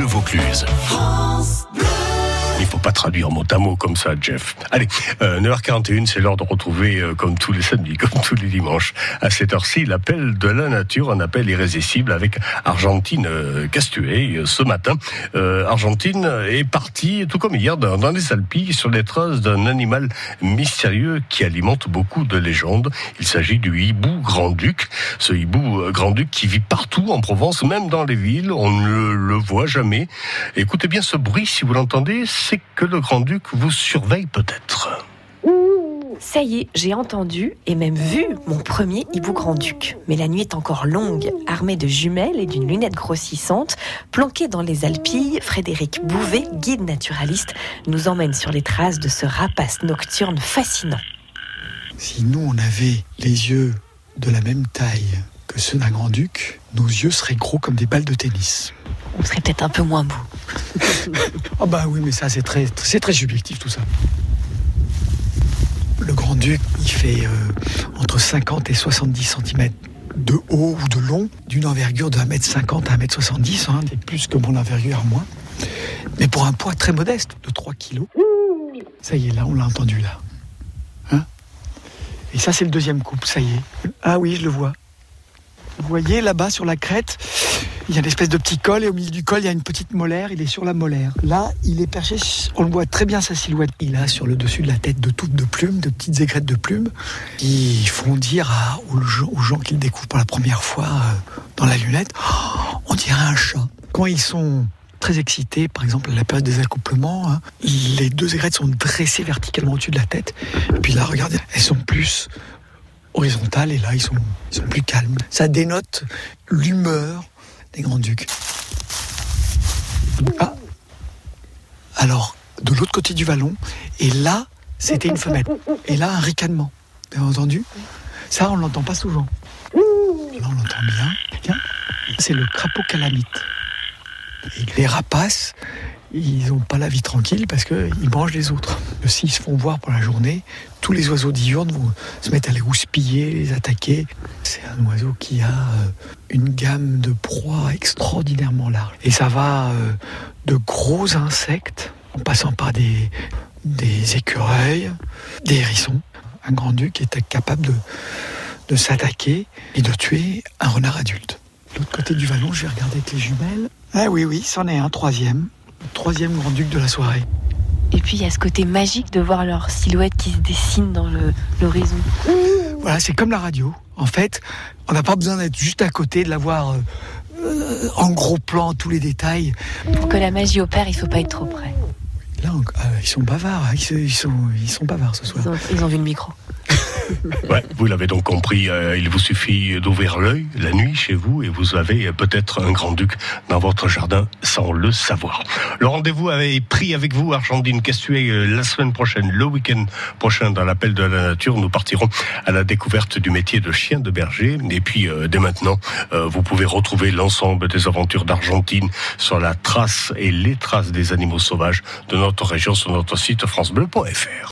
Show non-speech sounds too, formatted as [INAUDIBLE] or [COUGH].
Bleu Vaucluse. Il faut pas traduire mot à mot comme ça, Jeff. Allez, 9h41, c'est l'heure de retrouver, euh, comme tous les samedis, [LAUGHS] comme tous les dimanches, à cette heure-ci, l'appel de la nature, un appel irrésistible avec Argentine euh. Euh, ce matin, Argentine est partie, tout comme hier, dans, dans les Alpilles, sur les traces d'un animal mystérieux qui alimente beaucoup de légendes. Il s'agit du hibou grand-duc. Ce hibou grand-duc qui vit partout en Provence, même dans les villes. On ne le voit jamais. Écoutez bien ce bruit, si vous l'entendez, c'est que le grand-duc vous surveille peut-être. Ça y est, j'ai entendu et même vu mon premier hibou grand-duc. Mais la nuit est encore longue. Armé de jumelles et d'une lunette grossissante, planqué dans les Alpilles, Frédéric Bouvet, guide naturaliste, nous emmène sur les traces de ce rapace nocturne fascinant. Si nous, on avait les yeux de la même taille que ceux d'un grand-duc, nos yeux seraient gros comme des balles de tennis. On serait peut-être un peu moins beau. Ah bah oui, mais ça c'est très, c'est très subjectif tout ça. Le grand-duc, il fait euh, entre 50 et 70 cm de haut ou de long, d'une envergure de 1m50 à 1m70, hein, c'est plus que mon envergure à moi. Mais pour un poids très modeste, de 3 kg. Ça y est, là, on l'a entendu là. Hein? Et ça, c'est le deuxième couple, ça y est. Ah oui, je le vois. Vous voyez là-bas sur la crête, il y a une espèce de petit col et au milieu du col, il y a une petite molaire. Il est sur la molaire. Là, il est perché. On le voit très bien sa silhouette. Il a sur le dessus de la tête de toutes de plumes, de petites aigrettes de plumes, qui font dire aux, gens, qui le découvrent pour la première fois euh, dans la lunette, oh, on dirait un chat. Quand ils sont très excités, par exemple à la période des accouplements, hein, les deux aigrettes sont dressées verticalement au-dessus de la tête. Puis là, regardez, elles sont plus horizontales et là, ils sont, ils plus calmes. Ça dénote l'humeur des grands-ducs. Ah Alors, de l'autre côté du vallon, et là, c'était une femelle. Et là, un ricanement. Vous entendu? Ça, on l'entend pas souvent. Là, on l'entend bien. C'est le crapaud calamite. Et les rapaces, ils n'ont pas la vie tranquille parce qu'ils mangent les autres. S'ils se font voir pour la journée, tous les oiseaux diurnes vont se mettre à les houspiller, les attaquer. C'est un oiseau qui a euh, une gamme de proies extraordinairement large. Et ça va euh, de gros insectes, en passant par des, écureuils, des hérissons. Un grand-duc est capable de, de s'attaquer et de tuer un renard adulte. De l'autre côté du vallon, je vais regarder avec les jumelles. Ah oui, oui, c'en est un troisième troisième grand-duc de la soirée. Et puis il y a ce côté magique de voir leur silhouette qui se dessine dans l'horizon. Voilà, c'est comme la radio. En fait, on n'a pas besoin d'être juste à côté, de la voir euh, en gros plan, tous les détails. Pour que la magie opère, il ne faut pas être trop près. Là, ah, ils sont bavards, hein. ils sont, ils sont bavards ce soir. ils ont vu le micro. [LAUGHS] Vous l'avez donc compris, euh, il vous suffit d'ouvrir l'œil la nuit chez vous et vous avez peut-être un grand-duc dans votre jardin sans le savoir. Le rendez-vous avait pris avec vous, Argentine Castuet, euh, la semaine prochaine, le week-end prochain dans l'appel de la nature. Nous partirons à la découverte du métier de chien de berger. Et puis, euh, dès maintenant, vous pouvez retrouver l'ensemble des aventures d'Argentine sur la trace et les traces des animaux sauvages de notre région sur notre site francebleu.fr.